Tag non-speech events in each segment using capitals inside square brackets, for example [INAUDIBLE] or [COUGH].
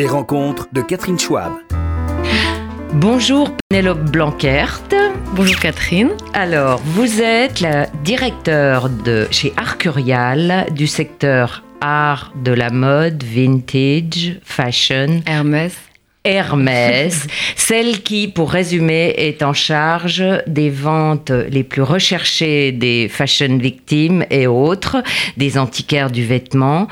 Les rencontres de Catherine Schwab. Bonjour Pénélope Blanquert. Bonjour Catherine. Alors, vous êtes la directeure de chez Arcurial du secteur art de la mode, vintage, fashion. Hermès. Hermès, [LAUGHS] celle qui, pour résumer, est en charge des ventes les plus recherchées des fashion victimes et autres, des antiquaires du vêtement,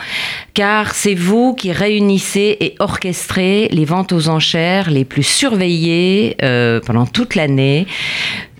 car c'est vous qui réunissez et orchestrez les ventes aux enchères les plus surveillées euh, pendant toute l'année.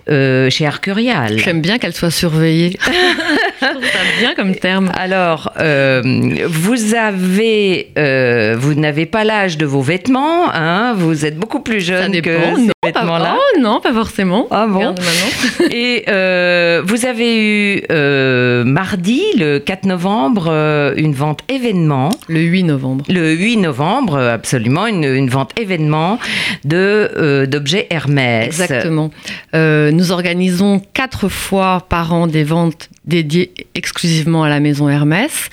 Euh, chez Arcurial. J'aime bien qu'elle soit surveillée. [LAUGHS] Je trouve ça bien comme terme. Alors, euh, vous avez, euh, vous n'avez pas l'âge de vos vêtements, hein vous êtes beaucoup plus jeune que ces vêtements-là. Oh non, pas forcément. Ah bon [LAUGHS] Et euh, vous avez eu euh, mardi, le 4 novembre, euh, une vente événement. Le 8 novembre. Le 8 novembre, absolument, une, une vente événement de d'objets Hermès. Exactement. Nous organisons quatre fois par an des ventes dédiées exclusivement à la maison Hermès.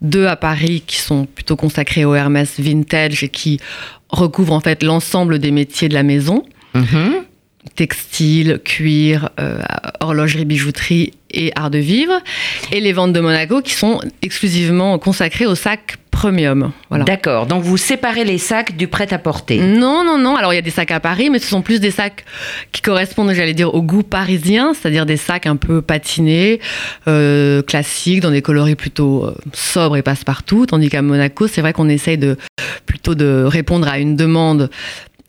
Deux à Paris qui sont plutôt consacrées au Hermès vintage et qui recouvrent en fait l'ensemble des métiers de la maison. Mhm. Textile, cuir, euh, horlogerie, bijouterie et art de vivre. Et les ventes de Monaco qui sont exclusivement consacrées au sac premium. Voilà. D'accord. Donc vous séparez les sacs du prêt-à-porter. Non, non, non. Alors il y a des sacs à Paris, mais ce sont plus des sacs qui correspondent, j'allais dire, au goût parisien, c'est-à-dire des sacs un peu patinés, euh, classiques, dans des coloris plutôt euh, sobres et passe-partout. Tandis qu'à Monaco, c'est vrai qu'on essaye de plutôt de répondre à une demande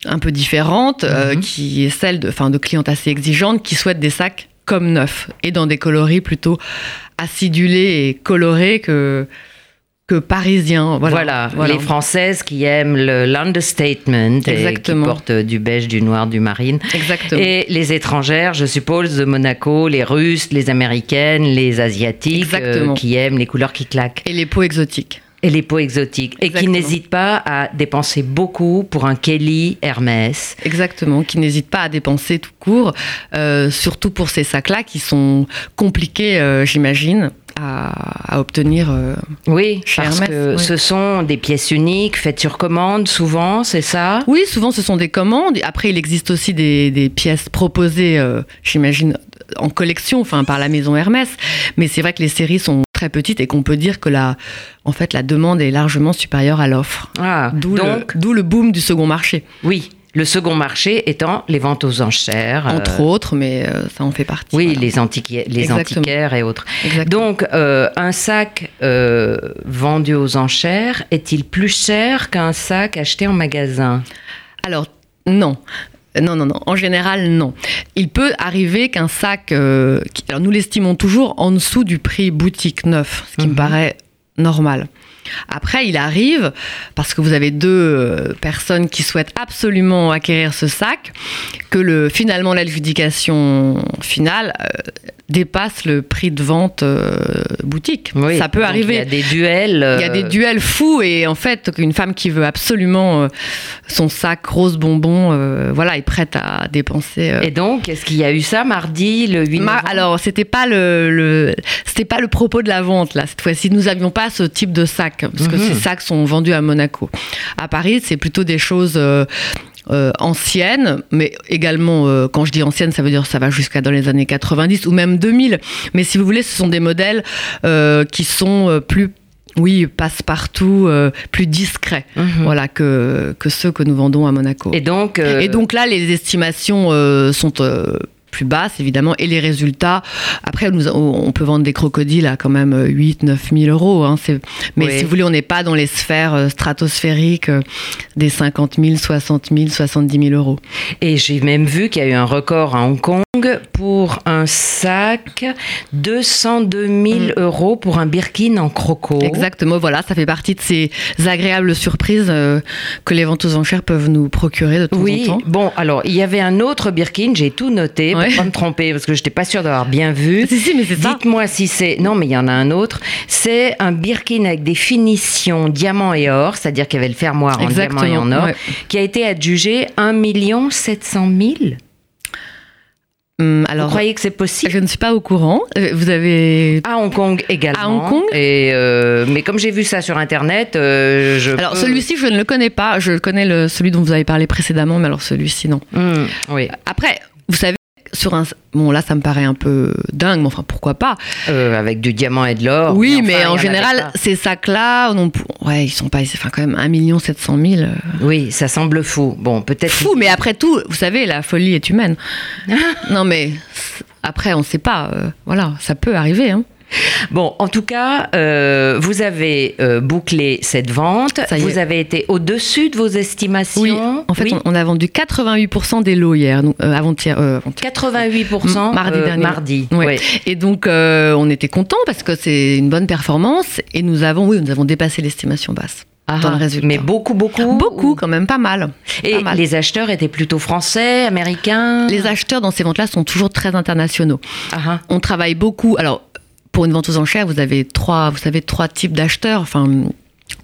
un peu différente, euh, Mhm. qui est celle de, enfin, de clientes assez exigeantes qui souhaitent des sacs comme neufs et dans des coloris plutôt acidulés et colorés que que parisiens. Voilà, Voilà. les Françaises qui aiment le- l'understatement et qui Exactement. portent du beige, du noir, du marine. Exactement. Et les étrangères, je suppose, de Monaco, les Russes, les Américaines, les Asiatiques, euh, qui aiment les couleurs qui claquent. Et les peaux exotiques. Et les peaux exotiques. Et qui n'hésitent pas à dépenser beaucoup pour un Kelly Hermès. Exactement, qui n'hésitent pas à dépenser tout court, euh, surtout pour ces sacs-là qui sont compliqués, euh, j'imagine, à, à obtenir. euh. Oui, Chez parce Hermès, que ce sont des pièces uniques, faites sur commande, souvent, c'est ça? Oui, souvent ce sont des commandes. Après, il existe aussi des, des pièces proposées, euh, j'imagine, en collection, enfin par la maison Hermès. Mais c'est vrai que les séries sont très petites et qu'on peut dire que la, en fait, la demande est largement supérieure à l'offre. Ah, D'où le, donc, d'où le boom du second marché, oui. Le second marché étant les ventes aux enchères. entre euh, autres, mais euh, ça en fait partie. Oui, voilà. les, antiqui- les Exactement. antiquaires et autres. Exactement. Donc, euh, un sac vendu aux enchères est-il plus cher qu'un sac acheté en magasin? Alors, non. Non, non, non. En général, non. Il peut arriver qu'un sac, euh, qui- alors nous l'estimons toujours en dessous du prix boutique neuf, ce qui Mhm. me paraît normal. Après, il arrive, parce que vous avez deux euh, personnes qui souhaitent absolument acquérir ce sac, que le, finalement l'adjudication finale euh, dépasse le prix de vente euh, boutique. Oui, Ça peut arriver. Il y a des duels. Il y a des duels fous et en fait, une femme qui veut absolument son sac rose bonbon, voilà, est prête à dépenser. Et donc, est-ce qu'il y a eu ça mardi, le 8 Ma- novembre? alors, c'était pas le, le- c'était pas le propos de la vente là cette fois-ci. Nous avions pas ce type de sac parce que Mhm. ces sacs sont vendus à Monaco. À Paris, c'est plutôt des choses. euh, euh, anciennes, mais également, euh, quand je dis anciennes, ça veut dire ça va jusqu'à dans les années 90 ou même 2000. Mais si vous voulez, ce sont des modèles euh, qui sont euh, plus, oui, passe-partout, euh, plus discrets, Mhm. voilà, que, que ceux que nous vendons à Monaco. Et donc, euh, Et donc là, les estimations euh, sont plus basses, évidemment, et les résultats. Après, nous, on peut vendre des crocodiles à quand même 8 9 000 euros. hein, mais Oui. si vous voulez, on n'est pas dans les sphères euh, stratosphériques euh, des 50 000, 60 000, 70 000 euros. et j'ai même vu qu'il y a eu un record à Hong Kong pour un sac 202 000 Mm. euros pour un Birkin en croco. Exactement, voilà, ça fait partie de ces agréables surprises euh, que les ventes aux enchères peuvent nous procurer de temps Oui, en temps. bon, alors il y avait un autre Birkin, j'ai tout noté Ouais. pas me tromper parce que je n'étais pas sûre d'avoir bien vu. [LAUGHS] Si, si, mais c'est ça. Dites-moi si c'est. Non, mais il y en a un autre. C'est un Birkin avec des finitions diamant et or, c'est-à-dire qu'il y avait le fermoir en diamant et en or, ouais. qui a été adjugé 1 700 000. Hum, Alors, Vous croyez que c'est possible? Je ne suis pas au courant. Euh, vous avez à Hong Kong également. À Hong Kong? Et euh, mais comme j'ai vu ça sur internet, euh, je. Alors celui-ci, je ne le connais pas. Je connais le, celui dont vous avez parlé précédemment, mais alors celui-ci non. Hum, oui. Après, vous savez, sur un bon là ça me paraît un peu dingue mais enfin pourquoi pas? Avec du diamant et de l'or. Oui mais, en général ces sacs là non ouais ils sont pas enfin quand même 1 million 700 000 oui ça semble fou. Bon peut-être fou mais après tout vous savez la folie est humaine. [LAUGHS] Non mais après on sait pas voilà ça peut arriver hein. [LAUGHS] Bon, en tout cas, euh, vous avez euh, bouclé cette vente. vous avez été au-dessus de vos estimations. Oui, en fait, On, a vendu 88% des lots hier, euh, avant-hier. 88% mardi dernier. Mardi. Et donc, on était contents parce que c'est une bonne performance et nous avons, oui, nous avons dépassé l'estimation basse. dans le résultat. Mais beaucoup, beaucoup Beaucoup, quand même, pas mal. Et les acheteurs étaient plutôt français, américains? Les acheteurs dans ces ventes-là sont toujours très internationaux. On travaille beaucoup. Alors, pour une vente aux enchères, vous avez trois, vous savez, trois types d'acheteurs. Enfin,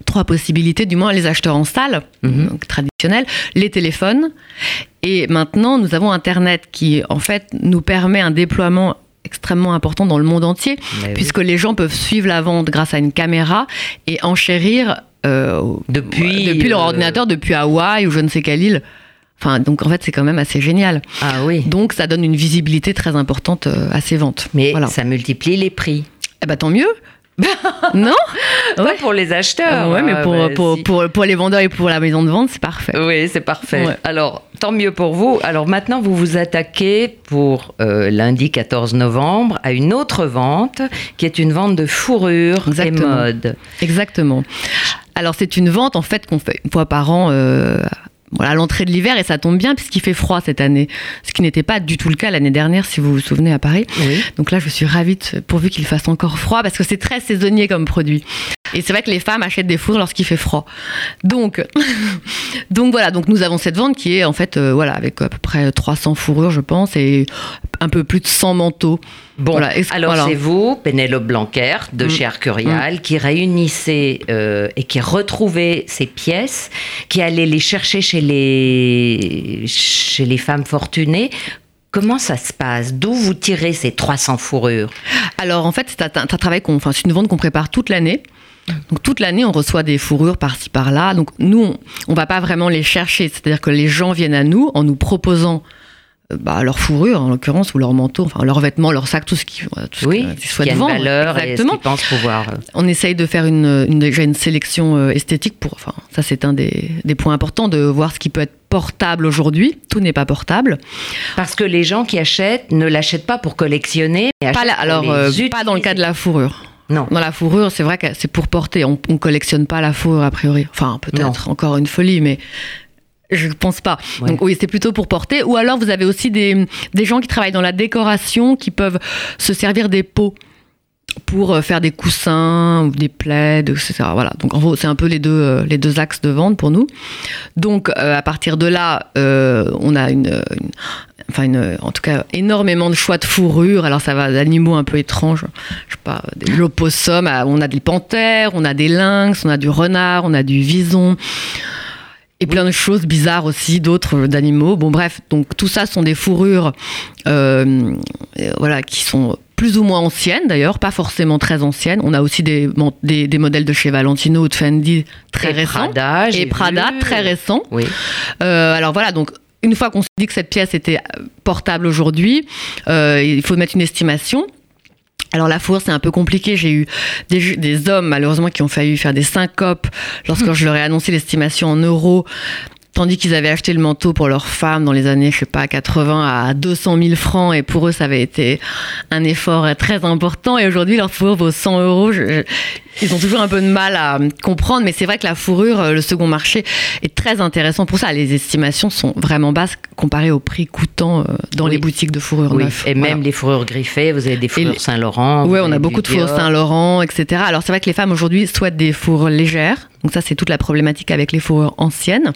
trois possibilités, du moins les acheteurs en salle, mhm. donc traditionnels, les téléphones, et maintenant nous avons Internet qui en fait nous permet un déploiement extrêmement important dans le monde entier, puisque les gens peuvent suivre la vente grâce à une caméra et enchérir euh, depuis, depuis leur euh, ordinateur, depuis Hawaï ou je ne sais quelle île. Enfin, donc en fait, c'est quand même assez génial. Ah oui. Donc ça donne une visibilité très importante euh, à ces ventes. Mais ça multiplie les prix. Eh ben tant mieux. [LAUGHS] non Pas pour les acheteurs. Ah ouais, mais pour, bah, pour, pour, pour, les vendeurs et pour la maison de vente, c'est parfait. Oui, c'est parfait. Alors, tant mieux pour vous. Alors maintenant, vous vous attaquez pour euh, lundi 14 novembre à une autre vente qui est une vente de fourrure et mode. Exactement. Alors, c'est une vente en fait qu'on fait une fois par an. Euh, voilà, l'entrée de l'hiver et ça tombe bien puisqu'il fait froid cette année, ce qui n'était pas du tout le cas l'année dernière si vous vous souvenez à Paris. Donc là, je suis ravie pourvu qu'il fasse encore froid parce que c'est très saisonnier comme produit. Et c'est vrai que les femmes achètent des fours lorsqu'il fait froid. Donc, [LAUGHS] donc voilà, donc nous avons cette vente qui est en fait euh, voilà avec à peu près 300 fourrures je pense et un peu plus de 100 manteaux. Bon, alors c'est vous, Pénélope Blanquer, de mm. chez Arcurial, mm. qui réunissez euh, et qui retrouvez ces pièces, qui allait les chercher chez les, chez les femmes fortunées. Comment ça se passe? D'où vous tirez ces 300 fourrures? Alors en fait, c'est un, travail qu'on, enfin, c'est une vente qu'on prépare toute l'année. Donc toute l'année, on reçoit des fourrures par-ci par-là. Donc nous, on ne va pas vraiment les chercher. C'est-à-dire que les gens viennent à nous en nous proposant bah, leur fourrure en l'occurrence ou leur manteau, enfin leurs vêtements, leur sac, tout ce qui, tout oui, qui soit de valeur exactement. Et ce pouvoir. Euh. On essaye de faire une, déjà une sélection euh, esthétique pour, enfin ça c'est un des, des, points importants de voir ce qui peut être portable aujourd'hui. Tout n'est pas portable. Parce que les gens qui achètent ne l'achètent pas pour collectionner. Mais pas alors pas dans le cas de la fourrure. Non. Dans la fourrure, c'est vrai que c'est pour porter. On, on collectionne pas la fourrure a priori. Enfin, peut-être encore une folie, mais je ne pense pas. Donc oui, c'est plutôt pour porter. Ou alors vous avez aussi des, des, gens qui travaillent dans la décoration qui peuvent se servir des pots pour euh, faire des coussins ou des plaids, etc. Voilà. Donc en gros, c'est un peu les deux, euh, les deux axes de vente pour nous. Donc euh, à partir de là, on a une, enfin une, en tout cas énormément de choix de fourrures. Alors ça va d'animaux un peu étranges, je sais pas, des l'opossum, on a des panthères, on a des lynx, on a du renard, on a du vison. Et plein de choses bizarres aussi, d'autres euh, d'animaux. Bon, bref, donc tout ça sont des fourrures, euh, euh, voilà, qui sont plus ou moins anciennes d'ailleurs, pas forcément très anciennes. On a aussi des, des, modèles de chez Valentino ou de Fendi très récents. Prada, et Prada très récents. Oui. alors voilà, donc une fois qu'on s'est dit que cette pièce était portable aujourd'hui, il faut mettre une estimation. Alors la fourre, c'est un peu compliqué. J'ai eu des, hommes, malheureusement, qui ont failli faire des syncopes lorsque je leur ai annoncé l'estimation en euros tandis qu'ils avaient acheté le manteau pour leur femme dans les années, je sais pas, 80 à 200 000 francs, et pour eux, ça avait été un effort très important, et aujourd'hui, leur fourrure vaut 100 euros. ils ont toujours un peu de mal à comprendre, mais c'est vrai que la fourrure, euh, le second marché, est très intéressant pour ça. Les estimations sont vraiment basses comparées au prix coûtant euh, dans les boutiques de fourrure oui. Et même les fourrures griffées, vous avez des fourrures Saint-Laurent. Oui, on a beaucoup de fourrures Saint-Laurent, etc. Alors c'est vrai que les femmes aujourd'hui souhaitent des fourrures légères, Donc ça, c'est toute la problématique avec les fourrures anciennes.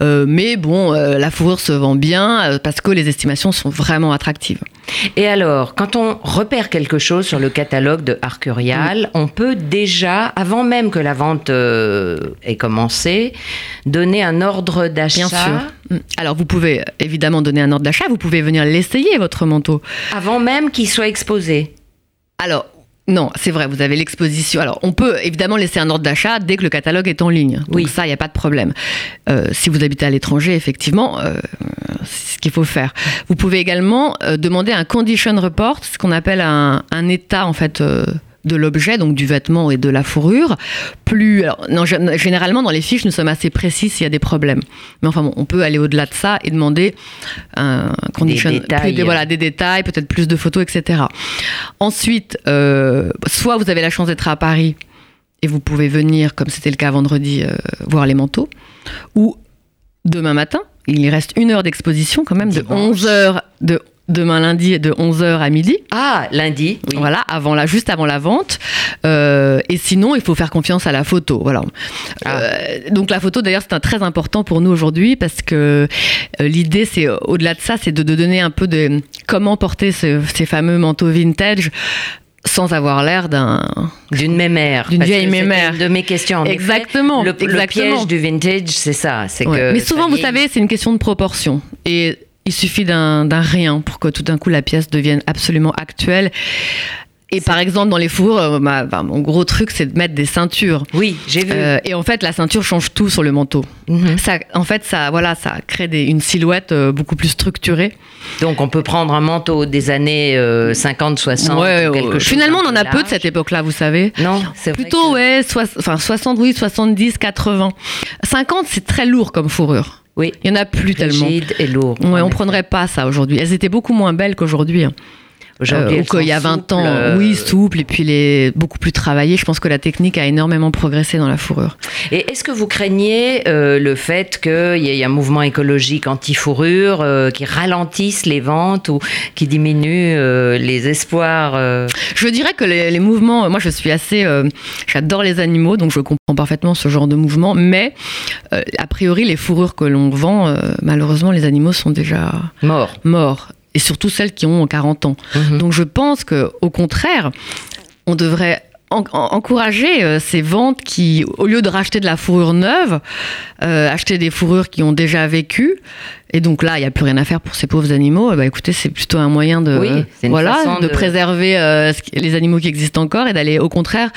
Euh, mais bon, euh, la fourrure se vend bien euh, parce que les estimations sont vraiment attractives. Et alors, quand on repère quelque chose sur le catalogue de Arcurial, on peut déjà, avant même que la vente ait commencé, donner un ordre d'achat. Bien sûr. Mm. Alors vous pouvez évidemment donner un ordre d'achat, vous pouvez venir l'essayer, votre manteau. Avant même qu'il soit exposé. Alors, non, c'est vrai, vous avez l'exposition. Alors, on peut évidemment laisser un ordre d'achat dès que le catalogue est en ligne. Donc Oui. ça, il n'y a pas de problème. Euh, si vous habitez à l'étranger, effectivement, euh, c'est ce qu'il faut faire. Vous pouvez également euh, demander un condition report, ce qu'on appelle un, un état, en fait... de l'objet, donc du vêtement et de la fourrure. Plus, alors, non, gé- généralement, dans les fiches, nous sommes assez précis s'il y a des problèmes. Mais enfin, bon, on peut aller au-delà de ça et demander un condition, détails. plus de- voilà, des détails, peut-être plus de photos, etc. Ensuite, euh, soit vous avez la chance d'être à Paris et vous pouvez venir, comme c'était le cas vendredi, euh, voir les manteaux, ou demain matin, il y reste une heure d'exposition quand même, de Dimanche. 11h, de demain lundi, de 11h à midi. Ah, lundi, oui. Voilà, avant la, juste avant la vente. Euh, et sinon, il faut faire confiance à la photo. Voilà. Ah. Euh, donc la photo, d'ailleurs, c'est très important pour nous aujourd'hui parce que euh, l'idée, c'est au-delà de ça, c'est de, de donner un peu de comment porter ce- ces fameux manteaux vintage sans avoir l'air d'un. D'une mémère. D'une vieille mémère. de mes questions. effet. Exactement, Le, piège du vintage, c'est ça. C'est Ouais. que Mais souvent, vous savez, c'est une question de proportion. Et il suffit d'un rien pour que tout d'un coup la pièce devienne absolument actuelle. Et par exemple, dans les fours, euh, ma- mon gros truc, c'est de mettre des ceintures. Oui, j'ai vu. Euh, et en fait, la ceinture change tout sur le manteau. Mhm. Ça, en fait, ça, voilà, ça crée des- une silhouette euh, beaucoup plus structurée. Donc on peut prendre un manteau des années euh, 50, 60, Ouais, ou quelque chose Finalement, on en a peu de cette époque-là, vous savez. Non, c'est vrai Plutôt, que- ouais, soix- enfin, 60, oui, 70, 80. 50, c'est très lourd comme fourrure. Oui, Il y en a plus tellement. rigide et lourd. Ouais, on prendrait pas ça aujourd'hui. Elles étaient beaucoup moins belles qu'aujourd'hui. hein. Aujourd'hui, Euh, ou qu'il y a sont 20 souples, ans, euh, oui, souple, et puis les beaucoup plus travaillées. Je pense que la technique a énormément progressé dans la fourrure. Et est-ce que vous craignez euh, le fait qu'il y ait un mouvement écologique anti-fourrure euh, qui ralentisse les ventes ou qui diminue euh, les espoirs Je dirais que les, les mouvements, moi je suis assez, j'adore les animaux, donc je comprends parfaitement ce genre de mouvement, mais a priori les fourrures que l'on vend, malheureusement les animaux sont déjà morts morts, et surtout celles qui ont 40 ans. Mhm. Donc je pense que au contraire, on devrait en- en- encourager euh, ces ventes qui, au lieu de racheter de la fourrure neuve, euh, acheter des fourrures qui ont déjà vécu. Et donc là, il n'y a plus rien à faire pour ces pauvres animaux. Ben, écoutez, c'est plutôt un moyen de, Oui, voilà, de, de- préserver euh, les animaux qui existent encore et d'aller au contraire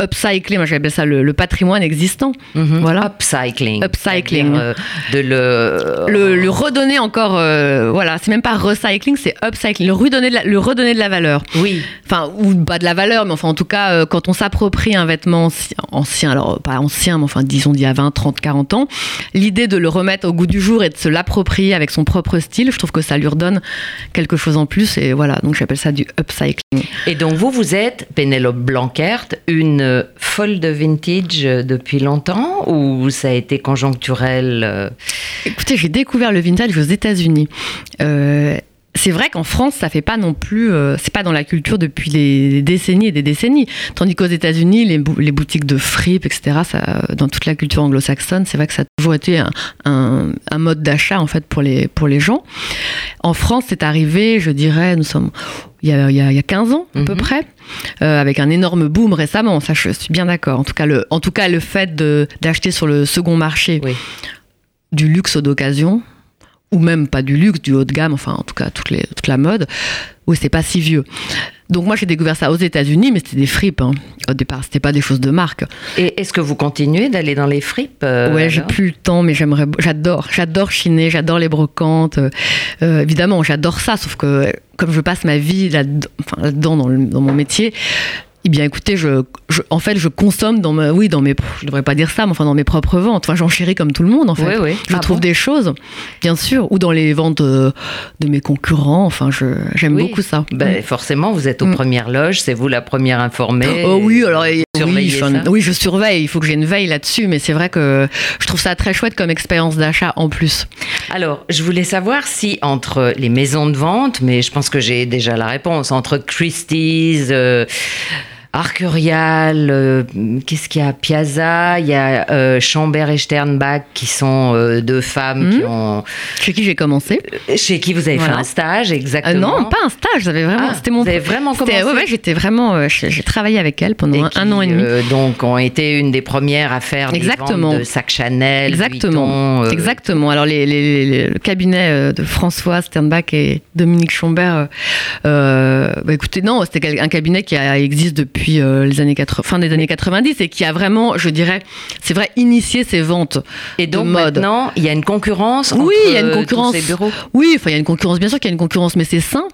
upcycler, moi j'appelle ça le, le patrimoine existant. Mhm. Voilà. Upcycling. Upcycling. Euh, de le... Le, le redonner encore, euh, voilà, c'est même pas recycling, c'est upcycling, le redonner de la, le redonner de la valeur. Oui, Enfin, ou pas de la valeur, mais enfin, en tout cas, euh, quand on s'approprie un vêtement ancien, ancien, alors pas ancien, mais enfin, disons d'il y a 20, 30, 40 ans, l'idée de le remettre au goût du jour et de se l'approprier avec son propre style, je trouve que ça lui redonne quelque chose en plus. Et voilà, donc j'appelle ça du upcycling. Et donc vous, vous êtes, Pénélope Blanquert, une folle de vintage euh, depuis longtemps ou ça a été conjoncturel euh, Écoutez, j'ai découvert le vintage aux États-Unis. Euh, c'est vrai qu'en France, ça fait pas non plus, euh, c'est pas dans la culture depuis des décennies et des décennies. Tandis qu'aux États-Unis, les, bou- les boutiques de fripe, etc., ça, dans toute la culture anglo-saxonne, c'est vrai que ça a toujours été un, un- un mode d'achat en fait pour les pour les gens. En France, c'est arrivé, je dirais, nous sommes il y a, il y a- il y a 15 ans à peu Mhm. près, euh, avec un énorme boom récemment. Ça, je suis bien d'accord. En tout cas, le, en tout cas, le fait d'acheter sur le second marché Oui. du luxe d'occasion, ou même pas du luxe, du haut de gamme, enfin en tout cas toute, les, toute la mode, oui, c'est pas si vieux. Donc moi j'ai découvert ça aux États-Unis, mais c'était des fripes. hein. Au départ, c'était pas des choses de marque. Et est-ce que vous continuez d'aller dans les fripes euh, ouais, j'ai plus le temps, mais j'aimerais, j'adore, j'adore chiner, j'adore les brocantes. euh, euh, évidemment, j'adore ça, sauf que comme je passe ma vie là-dedans, enfin, là-dedans dans, le- dans mon métier. Eh bien, écoutez, je, je- en fait, je consomme dans ma, oui, dans mes, je devrais pas dire ça, mais enfin dans mes propres ventes. Enfin, j'enchéris comme tout le monde, en fait. Oui, oui. Je Ah trouve bon des choses, bien sûr, ou dans les ventes euh, de mes concurrents. Enfin, je, j'aime Oui. beaucoup ça. Ben, forcément, vous êtes aux Mm. premières loges, c'est vous la première informée. Oh oui, alors ça. oui, je surveille. Il faut que j'ai une veille là-dessus, mais c'est vrai que je trouve ça très chouette comme expérience d'achat en plus. Alors, je voulais savoir si entre les maisons de vente, mais je pense que j'ai déjà la réponse, entre Christie's, euh, Arcurial, euh, qu'est-ce qu'il y a? Piazza, il y a euh, Chambert et Sternbach qui sont euh, deux femmes qui Mhm. ont Chez qui j'ai commencé chez qui vous avez Voilà. fait un stage exactement. Non, pas un stage. J'avais vraiment. Ah, c'était mon. vous avez vraiment commencé ouais, ouais, j'étais vraiment. j'ai travaillé avec elle pendant Et un, qui, an et demi. donc ont été une des premières à faire Exactement. des de sacs Chanel, Exactement. Vuitton, Exactement. Alors, les, les- les- le cabinet de François Sternbach et Dominique Chambert, bah, écoutez, non, c'était un cabinet qui a- existe depuis euh, les années 80, fin des années 90 et qui a vraiment, je dirais, c'est vrai, initié ces ventes. Et donc de mode. maintenant, il y a une concurrence Oui, il y a une euh, tous concurrence. ces bureaux. Oui, enfin, il y a une concurrence, bien sûr qu'il y a une concurrence, mais c'est sain.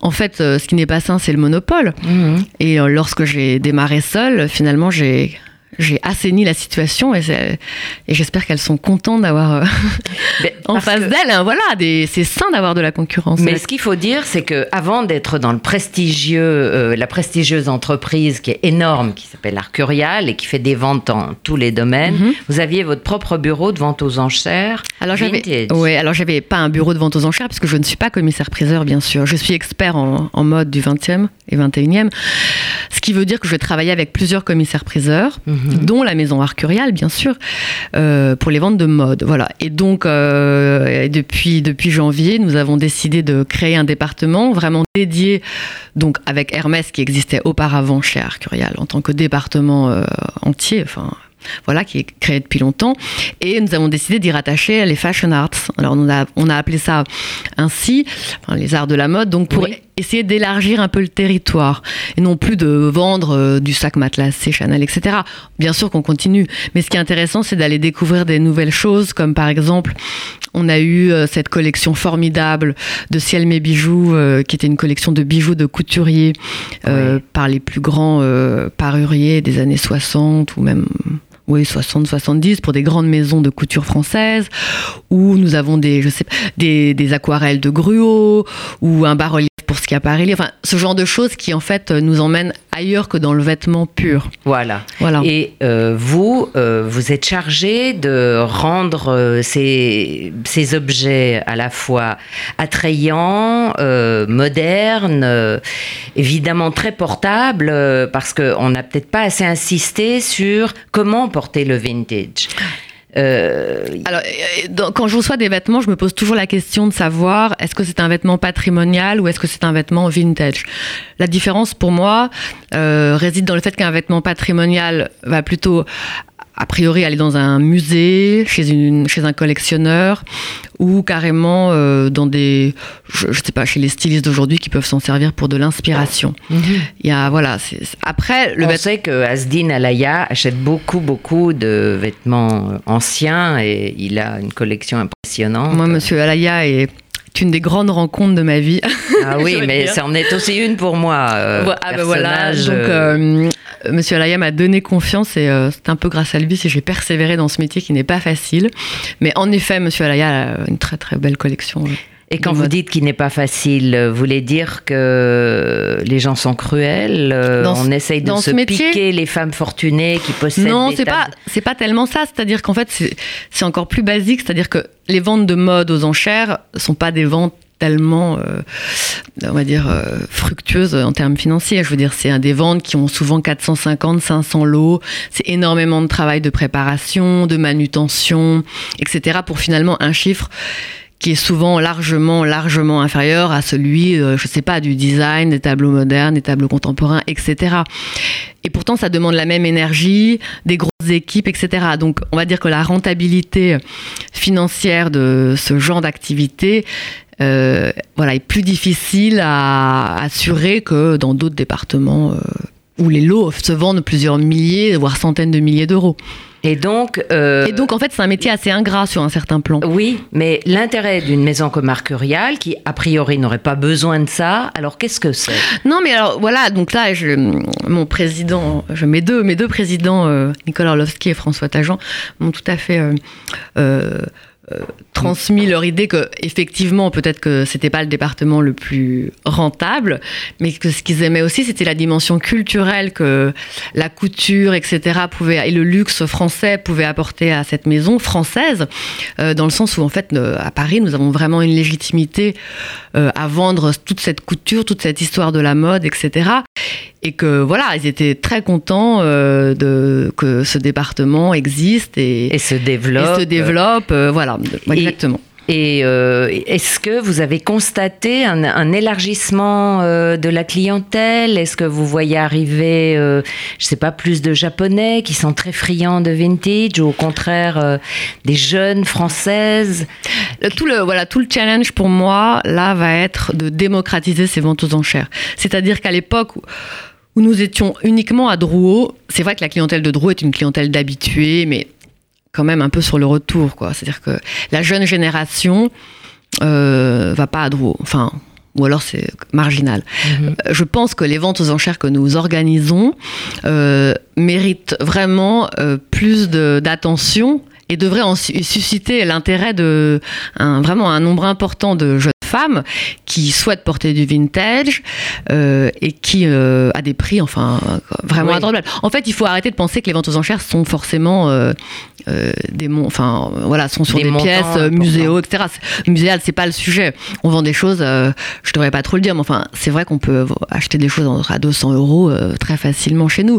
En fait, euh, ce qui n'est pas sain, c'est le monopole. Mhm. Et lorsque j'ai démarré seule, finalement, j'ai j'ai assaini la situation et, j'espère qu'elles sont contentes d'avoir euh, [LAUGHS] en face d'elles, hein, voilà, c'est sain d'avoir de la concurrence. Mais ce qu'il faut dire, c'est que avant d'être dans le prestigieux, euh, la prestigieuse entreprise qui est énorme, qui s'appelle Arcurial et qui fait des ventes dans tous les domaines, Mhm. vous aviez votre propre bureau de vente aux enchères. Alors j'avais, ouais, alors j'avais pas un bureau de vente aux enchères parce que je ne suis pas commissaire-priseur, bien sûr. Je suis expert en, en mode du 20e et 21e, ce qui veut dire que je vais travailler avec plusieurs commissaires-priseurs, Mhm. dont la maison Arcurial, bien sûr, euh, pour les ventes de mode. Voilà. Et donc euh, depuis depuis janvier, nous avons décidé de créer un département vraiment dédié, donc avec Hermès qui existait auparavant chez Arcurial en tant que département euh, entier, enfin voilà, qui est créé depuis longtemps. Et nous avons décidé d'y rattacher les fashion arts. Alors on a, on a appelé ça ainsi, enfin, les arts de la mode, donc pour Oui. essayer d'élargir un peu le territoire et non plus de vendre euh, du sac matelassé, Chanel, etc. Bien sûr qu'on continue, mais ce qui est intéressant, c'est d'aller découvrir des nouvelles choses, comme par exemple, on a eu euh, cette collection formidable de Ciel Mes Bijoux, euh, qui était une collection de bijoux de couturiers Oui. par les plus grands paruriers des années 60 ou même oui, 60-70 pour des grandes maisons de couture françaises, où nous avons des, je sais, des, des aquarelles de gruau, ou un bas-relief pour Schiaparelli, enfin ce genre de choses qui en fait nous emmènent ailleurs que dans le vêtement pur. Voilà. Voilà. Et euh, vous, euh, vous êtes chargé de rendre euh, ces, ces objets à la fois attrayants, euh, modernes, évidemment très portables, parce qu'on n'a peut-être pas assez insisté sur comment porter le vintage. Euh, Alors, euh, quand je reçois des vêtements, je me pose toujours la question de savoir est-ce que c'est un vêtement patrimonial ou est-ce que c'est un vêtement vintage? La différence pour moi euh, réside dans le fait qu'un vêtement patrimonial va plutôt a priori aller dans un musée, chez, une, chez un collectionneur, ou carrément euh, dans des, je, je sais pas, chez les stylistes d'aujourd'hui qui peuvent s'en servir pour de l'inspiration. Il y a, voilà, après, le on sait que Asdin Alaya achète beaucoup, beaucoup de vêtements euh, anciens et il a une collection impressionnante. Moi, Monsieur Alaya est une des grandes rencontres de ma vie. Ah [LAUGHS] oui, mais ça en est aussi une pour moi. euh, ah ben voilà, donc euh, euh, Monsieur Alaya m'a donné confiance et euh, c'est un peu grâce à lui si j'ai persévéré dans ce métier qui n'est pas facile. Mais en effet, Monsieur Alaya a une très très belle collection. Et quand vous mode. dites qu'il n'est pas facile, euh, vous voulez dire que les gens sont cruels euh, Dans ce- On essaye de dans se ce métier piquer les femmes fortunées qui possèdent Non, c'est pas c'est pas tellement ça. C'est-à-dire qu'en fait c'est encore plus basique. C'est-à-dire que les ventes de mode aux enchères sont pas des ventes tellement, euh, on va dire, euh, fructueuses en termes financiers. Je veux dire, c'est un des ventes qui ont souvent 450, 500 lots. C'est énormément de travail de préparation, de manutention, etc. pour finalement un chiffre qui est souvent largement, largement inférieur à celui, euh, je sais pas, du design, des tableaux modernes, des tableaux contemporains, etc. Et pourtant, ça demande la même énergie, des grosses équipes, etc. Donc, on va dire que la rentabilité financière de ce genre d'activité, euh, voilà, est plus difficile à assurer que dans d'autres départements euh, où les lots se vendent plusieurs milliers, voire centaines de milliers d'euros. Et donc, euh, Et donc, en fait, c'est un métier assez ingrat sur un certain plan. oui, mais l'intérêt d'une maison comme Arcurial, qui a priori n'aurait pas besoin de ça, alors qu'est-ce que c'est? Non, mais alors voilà, donc là, je, mon président, je, mes, deux, mes deux présidents, euh, Nicolas Orlovski et François Tajan, m'ont tout à fait euh, euh, transmis leur idée que, effectivement, peut-être que c'était pas le département le plus rentable, mais que ce qu'ils aimaient aussi, c'était la dimension culturelle que la couture, etc., pouvait, et le luxe français pouvait apporter à cette maison française, euh, dans le sens où, en fait, euh, à Paris, nous avons vraiment une légitimité euh, à vendre toute cette couture, toute cette histoire de la mode, etc. et que voilà, ils étaient très contents euh, de que ce département existe et, Et se développe. et se développe. euh, voilà, exactement. Et euh, est-ce que vous avez constaté un, un élargissement euh, de la clientèle? Est-ce que vous voyez arriver, euh, je sais pas, plus de Japonais qui sont très friands de vintage ou au contraire des jeunes françaises? Tout le voilà tout le challenge pour moi là va être de démocratiser ces ventes aux enchères. C'est-à-dire qu'à l'époque où, où nous étions uniquement à Drouot, c'est vrai que la clientèle de Drouot est une clientèle d'habitués, mais quand même un peu sur le retour quoi. C'est-à-dire que la jeune génération euh, va pas à Drouot. Enfin. Ou alors c'est marginal. Euh, Je pense que les ventes aux enchères que nous organisons euh, méritent vraiment euh, plus d'attention et devraient en su- susciter l'intérêt de un, vraiment un nombre important de jeunes femmes qui souhaitent porter du vintage euh, et qui euh, à des prix enfin vraiment Oui. En fait, il faut arrêter de penser que les ventes aux enchères sont forcément euh, euh, des enfin voilà sont sur Des pièces euh, muséaux etc. Muséal c'est pas le sujet. On vend des choses, je devrais pas trop le dire, mais enfin c'est vrai qu'on peut acheter des choses à 200 euros très facilement chez nous.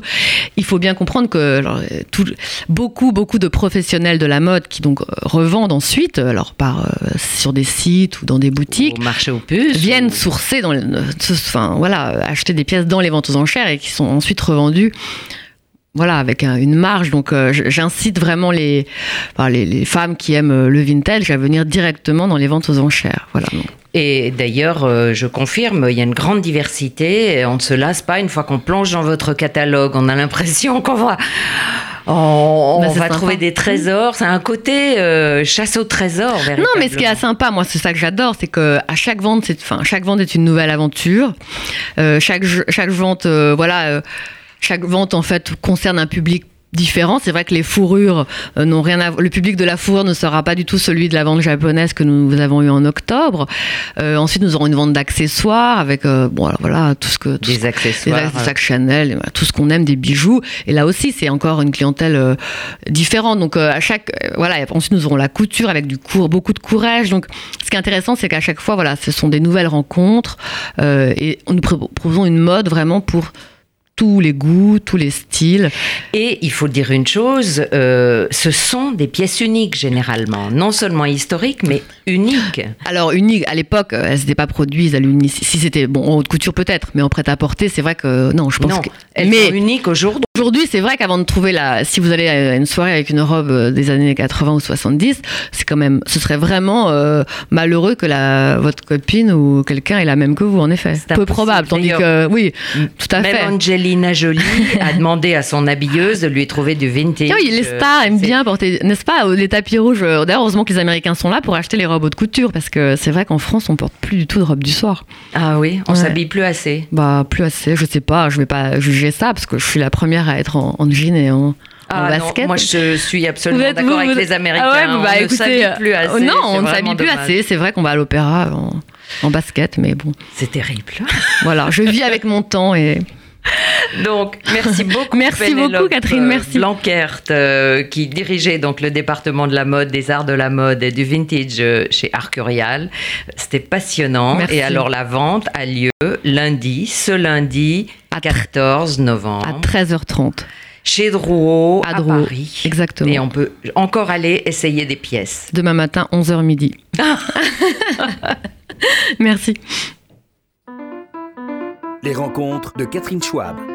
Il faut bien comprendre que alors, tout- beaucoup beaucoup de professionnels de la mode qui donc revendent ensuite alors par sur des sites ou dans des boutiques au marché aux puces viennent ou- sourcer dans enfin voilà acheter des pièces dans les ventes aux enchères et qui sont ensuite revendues voilà avec un- une marge donc euh, j'incite vraiment les, enfin, les les femmes qui aiment euh, le vintage à venir directement dans les ventes aux enchères voilà Et d'ailleurs, euh, je confirme, il y a une grande diversité. Et on ne se lasse pas une fois qu'on plonge dans votre catalogue. On a l'impression qu'on va, on, Bah, on c'est va sympa. trouver des trésors. C'est un côté euh, chasse au trésor. Non, mais ce qui est sympa, moi, c'est ça que j'adore, c'est que à chaque vente, c'est, enfin, chaque vente est une nouvelle aventure. Euh, chaque chaque vente, euh, voilà, chaque vente en fait concerne un public différent. C'est vrai que les fourrures euh, n'ont rien à. Le public de la fourrure ne sera pas du tout celui de la vente japonaise que nous avons eu en octobre. Euh, ensuite, nous aurons une vente d'accessoires avec, euh, bon, alors, voilà, tout ce que tout ce des accessoires. des sacs Chanel, tout ce qu'on aime, des bijoux. Et là aussi, c'est encore une clientèle euh, différente. Donc, euh, à chaque, euh, voilà. et ensuite, nous aurons la couture avec du cours, beaucoup de courage. Donc, ce qui est intéressant, c'est qu'à chaque fois, voilà, ce sont des nouvelles rencontres euh, et nous pro- proposons une mode vraiment pour tous les goûts, tous les styles. Et il faut dire une chose, euh, ce sont des pièces uniques généralement, non seulement historiques, mais uniques. Alors, unique, à l'époque, euh, elles n'étaient pas produites à l'uni. Si c'était, bon, en haute couture peut-être, mais en prêt-à-porter, c'est vrai que non, je pense non, que. elles mais sont uniques aujourd'hui. Aujourd'hui, c'est vrai qu'avant de trouver la, si vous allez à une soirée avec une robe euh, des années 80 ou 70, c'est quand même, ce serait vraiment euh, malheureux que la, votre copine ou quelqu'un ait la même que vous, en effet. C'est Peu probable. Tandis que, oui, tout à Même fait. Angelina Jolie a [LAUGHS] demandé à son habilleuse de lui trouver du vintage. Oui, les stars aiment bien porter, n'est-ce pas, les tapis rouges. euh, D'ailleurs, heureusement que les Américains sont là pour acheter les robes haute couture, parce que c'est vrai qu'en France, on porte plus du tout de robes du soir. Ah oui, on Ouais. s'habille plus assez. Bah, plus assez, je sais pas, je vais pas juger ça, parce que je suis la première à être en, en jean et en, en Ah non, basket. moi je suis absolument d'accord avec les Américains. Ah ouais, bah, on ne s'habille plus euh, assez. non, on ne s'habille plus dommage. assez. C'est vrai qu'on va à l'opéra en, en basket, mais bon, C'est terrible. voilà, je vis avec mon temps et [LAUGHS] Donc, merci beaucoup. Merci Pénélope, beaucoup, Catherine, euh, merci. Blankert, euh, qui dirigeait donc le département de la mode, des arts de la mode et du vintage euh, chez Arcurial. C'était passionnant. Merci. Et alors, la vente a lieu lundi, ce lundi, À 14 novembre, à 13h30. chez Drouot, À à, Drouot, Paris. exactement. Et on peut encore aller essayer des pièces. Demain matin, 11h midi. [LAUGHS] Merci. Les rencontres de Catherine Schwab.